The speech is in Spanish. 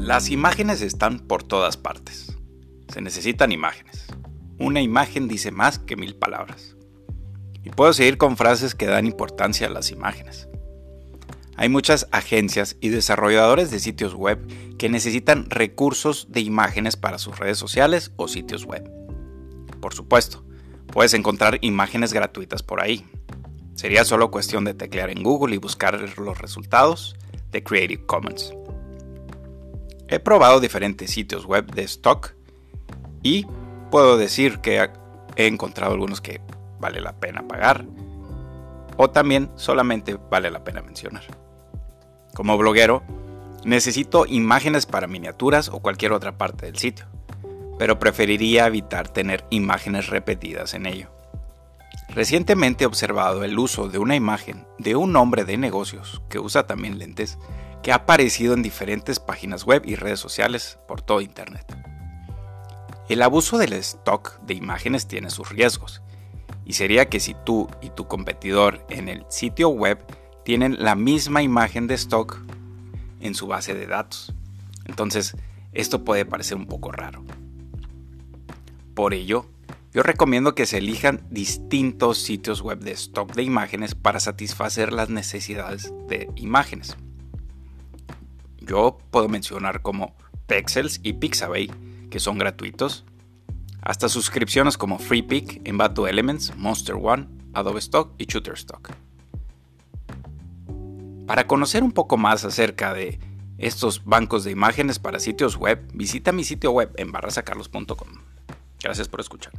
Las imágenes están por todas partes. Se necesitan imágenes. Una imagen dice más que mil palabras. Y puedo seguir con frases que dan importancia a las imágenes. Hay muchas agencias y desarrolladores de sitios web que necesitan recursos de imágenes para sus redes sociales o sitios web. Por supuesto, puedes encontrar imágenes gratuitas por ahí. Sería solo cuestión de teclear en Google y buscar los resultados de Creative Commons. He probado diferentes sitios web de stock y puedo decir que he encontrado algunos que vale la pena pagar o también solamente vale la pena mencionar. Como bloguero, necesito imágenes para miniaturas o cualquier otra parte del sitio, pero preferiría evitar tener imágenes repetidas en ello. Recientemente he observado el uso de una imagen de un hombre de negocios que usa también lentes que ha aparecido en diferentes páginas web y redes sociales por todo Internet. El abuso del stock de imágenes tiene sus riesgos, y sería que si tú y tu competidor en el sitio web tienen la misma imagen de stock en su base de datos. Entonces, esto puede parecer un poco raro. Por ello, yo recomiendo que se elijan distintos sitios web de stock de imágenes para satisfacer las necesidades de imágenes. Yo puedo mencionar como Pexels y Pixabay, que son gratuitos, hasta suscripciones como FreePic, Envato Elements, Monster One, Adobe Stock y Shutterstock. Para conocer un poco más acerca de estos bancos de imágenes para sitios web, visita mi sitio web en barrasacarlos.com. Gracias por escuchar.